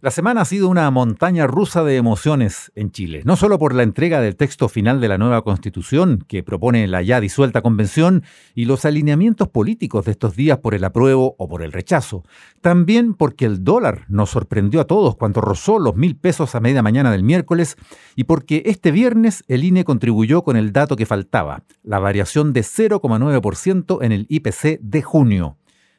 La semana ha sido una montaña rusa de emociones en Chile, no solo por la entrega del texto final de la nueva constitución que propone la ya disuelta convención y los alineamientos políticos de estos días por el apruebo o por el rechazo, también porque el dólar nos sorprendió a todos cuando rozó los mil pesos a media mañana del miércoles y porque este viernes el INE contribuyó con el dato que faltaba, la variación de 0,9% en el IPC de junio.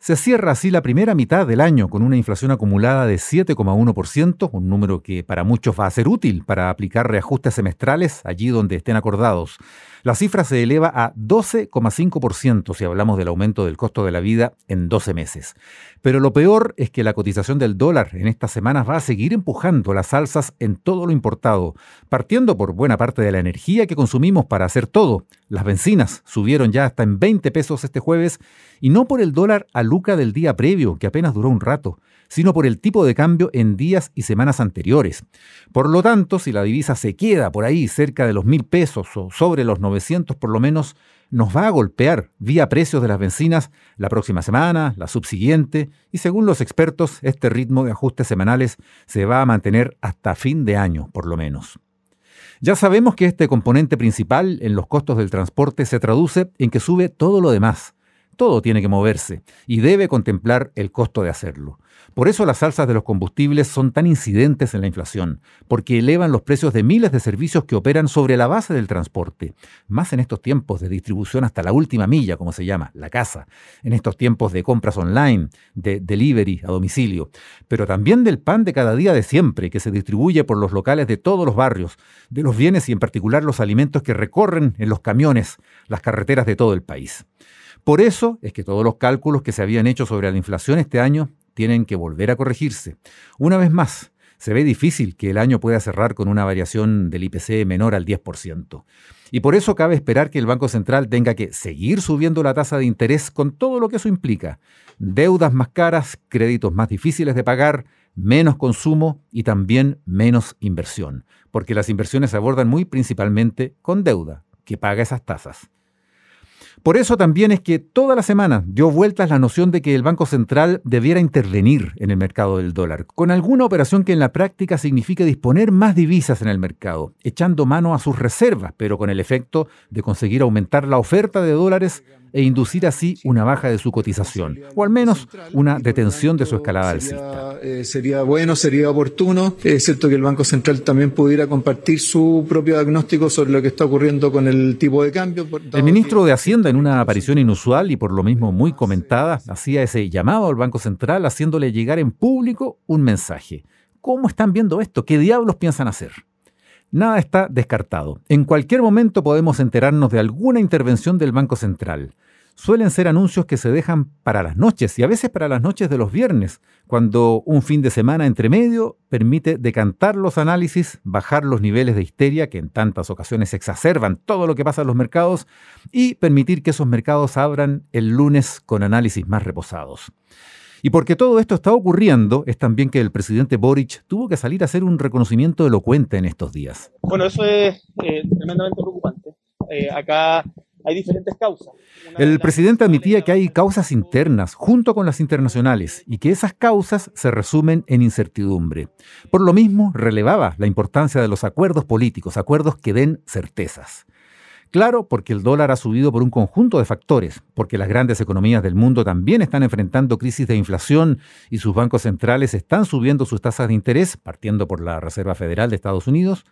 Se cierra así la primera mitad del año con una inflación acumulada de 7,1%, un número que para muchos va a ser útil para aplicar reajustes semestrales allí donde estén acordados. La cifra se eleva a 12,5% si hablamos del aumento del costo de la vida en 12 meses. Pero lo peor es que la cotización del dólar en estas semanas va a seguir empujando las alzas en todo lo importado, partiendo por buena parte de la energía que consumimos para hacer todo. Las bencinas subieron ya hasta en 20 pesos este jueves y no por el dólar a luca del día previo, que apenas duró un rato sino por el tipo de cambio en días y semanas anteriores. Por lo tanto, si la divisa se queda por ahí cerca de los mil pesos o sobre los 900 por lo menos, nos va a golpear vía precios de las bencinas la próxima semana, la subsiguiente, y según los expertos, este ritmo de ajustes semanales se va a mantener hasta fin de año, por lo menos. Ya sabemos que este componente principal en los costos del transporte se traduce en que sube todo lo demás. Todo tiene que moverse y debe contemplar el costo de hacerlo. Por eso las alzas de los combustibles son tan incidentes en la inflación, porque elevan los precios de miles de servicios que operan sobre la base del transporte, más en estos tiempos de distribución hasta la última milla, como se llama, la casa, en estos tiempos de compras online, de delivery a domicilio, pero también del pan de cada día de siempre que se distribuye por los locales de todos los barrios, de los bienes y en particular los alimentos que recorren en los camiones, las carreteras de todo el país. Por eso es que todos los cálculos que se habían hecho sobre la inflación este año tienen que volver a corregirse. Una vez más, se ve difícil que el año pueda cerrar con una variación del IPC menor al 10%. Y por eso cabe esperar que el Banco Central tenga que seguir subiendo la tasa de interés con todo lo que eso implica. Deudas más caras, créditos más difíciles de pagar, menos consumo y también menos inversión, porque las inversiones se abordan muy principalmente con deuda, que paga esas tasas. Por eso también es que toda la semana dio vueltas la noción de que el Banco Central debiera intervenir en el mercado del dólar, con alguna operación que en la práctica signifique disponer más divisas en el mercado, echando mano a sus reservas, pero con el efecto de conseguir aumentar la oferta de dólares e inducir así una baja de su cotización, o al menos una detención de su escalada alcista. Eh, sería bueno, sería oportuno. Es cierto que el Banco Central también pudiera compartir su propio diagnóstico sobre lo que está ocurriendo con el tipo de cambio. El ministro de En una aparición inusual y por lo mismo muy comentada, hacía ese llamado al Banco Central haciéndole llegar en público un mensaje. ¿Cómo están viendo esto? ¿Qué diablos piensan hacer? Nada está descartado. En cualquier momento podemos enterarnos de alguna intervención del Banco Central. Suelen ser anuncios que se dejan para las noches y a veces para las noches de los viernes, cuando un fin de semana entre medio permite decantar los análisis, bajar los niveles de histeria que en tantas ocasiones exacerban todo lo que pasa en los mercados y permitir que esos mercados abran el lunes con análisis más reposados. Y porque todo esto está ocurriendo, es también que el presidente Boric tuvo que salir a hacer un reconocimiento elocuente en estos días. Bueno, eso es eh, tremendamente preocupante. Eh, acá hay diferentes causas. el presidente admitía que hay causas internas junto con las internacionales y que esas causas se resumen en incertidumbre. Por lo mismo, relevaba la importancia de los acuerdos políticos, acuerdos que den certezas. Claro, porque el dólar ha subido por un conjunto de factores, porque las grandes economías del mundo también están enfrentando crisis de inflación y sus bancos centrales están subiendo sus tasas de interés, partiendo por la Reserva Federal de Estados Unidos,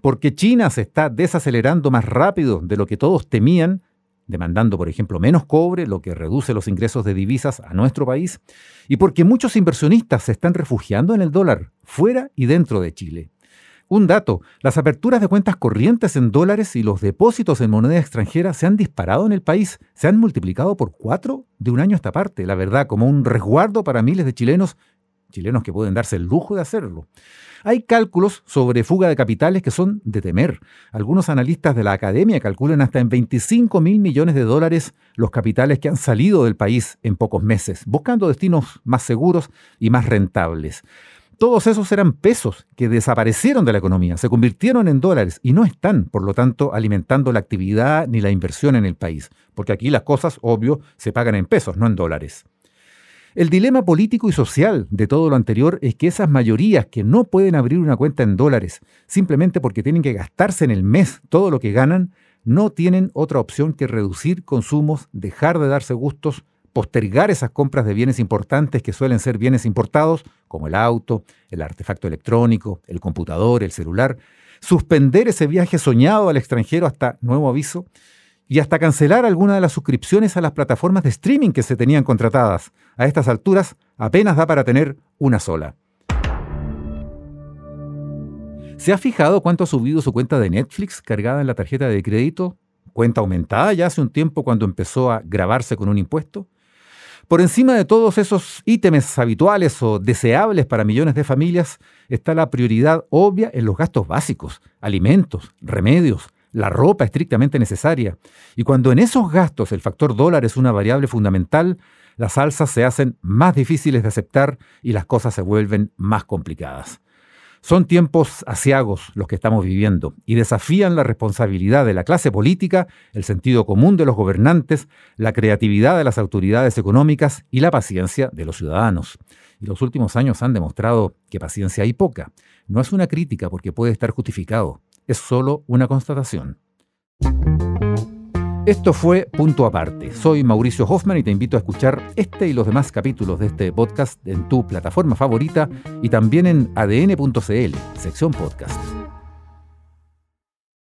porque China se está desacelerando más rápido de lo que todos temían, demandando, por ejemplo, menos cobre, lo que reduce los ingresos de divisas a nuestro país, y porque muchos inversionistas se están refugiando en el dólar, fuera y dentro de Chile. Un dato, las aperturas de cuentas corrientes en dólares y los depósitos en moneda extranjera se han disparado en el país, se han multiplicado por cuatro de un año a esta parte, la verdad, como un resguardo para miles de chilenos chilenos que pueden darse el lujo de hacerlo. Hay cálculos sobre fuga de capitales que son de temer. Algunos analistas de la academia calculan hasta en 25 mil millones de dólares los capitales que han salido del país en pocos meses, buscando destinos más seguros y más rentables. Todos esos eran pesos que desaparecieron de la economía, se convirtieron en dólares y no están, por lo tanto, alimentando la actividad ni la inversión en el país, porque aquí las cosas, obvio, se pagan en pesos, no en dólares. El dilema político y social de todo lo anterior es que esas mayorías que no pueden abrir una cuenta en dólares simplemente porque tienen que gastarse en el mes todo lo que ganan, no tienen otra opción que reducir consumos, dejar de darse gustos, postergar esas compras de bienes importantes que suelen ser bienes importados, como el auto, el artefacto electrónico, el computador, el celular, suspender ese viaje soñado al extranjero hasta nuevo aviso, y hasta cancelar alguna de las suscripciones a las plataformas de streaming que se tenían contratadas. A estas alturas apenas da para tener una sola. ¿Se ha fijado cuánto ha subido su cuenta de Netflix cargada en la tarjeta de crédito? Cuenta aumentada ya hace un tiempo cuando empezó a grabarse con un impuesto. Por encima de todos esos ítems habituales o deseables para millones de familias está la prioridad obvia en los gastos básicos, alimentos, remedios, la ropa estrictamente necesaria. Y cuando en esos gastos el factor dólar es una variable fundamental, las alzas se hacen más difíciles de aceptar y las cosas se vuelven más complicadas. Son tiempos asiagos los que estamos viviendo y desafían la responsabilidad de la clase política, el sentido común de los gobernantes, la creatividad de las autoridades económicas y la paciencia de los ciudadanos. Y los últimos años han demostrado que paciencia hay poca. No es una crítica porque puede estar justificado es solo una constatación. Esto fue Punto Aparte. Soy Mauricio Hoffman y te invito a escuchar este y los demás capítulos de este podcast en tu plataforma favorita y también en adn.cl, sección podcast.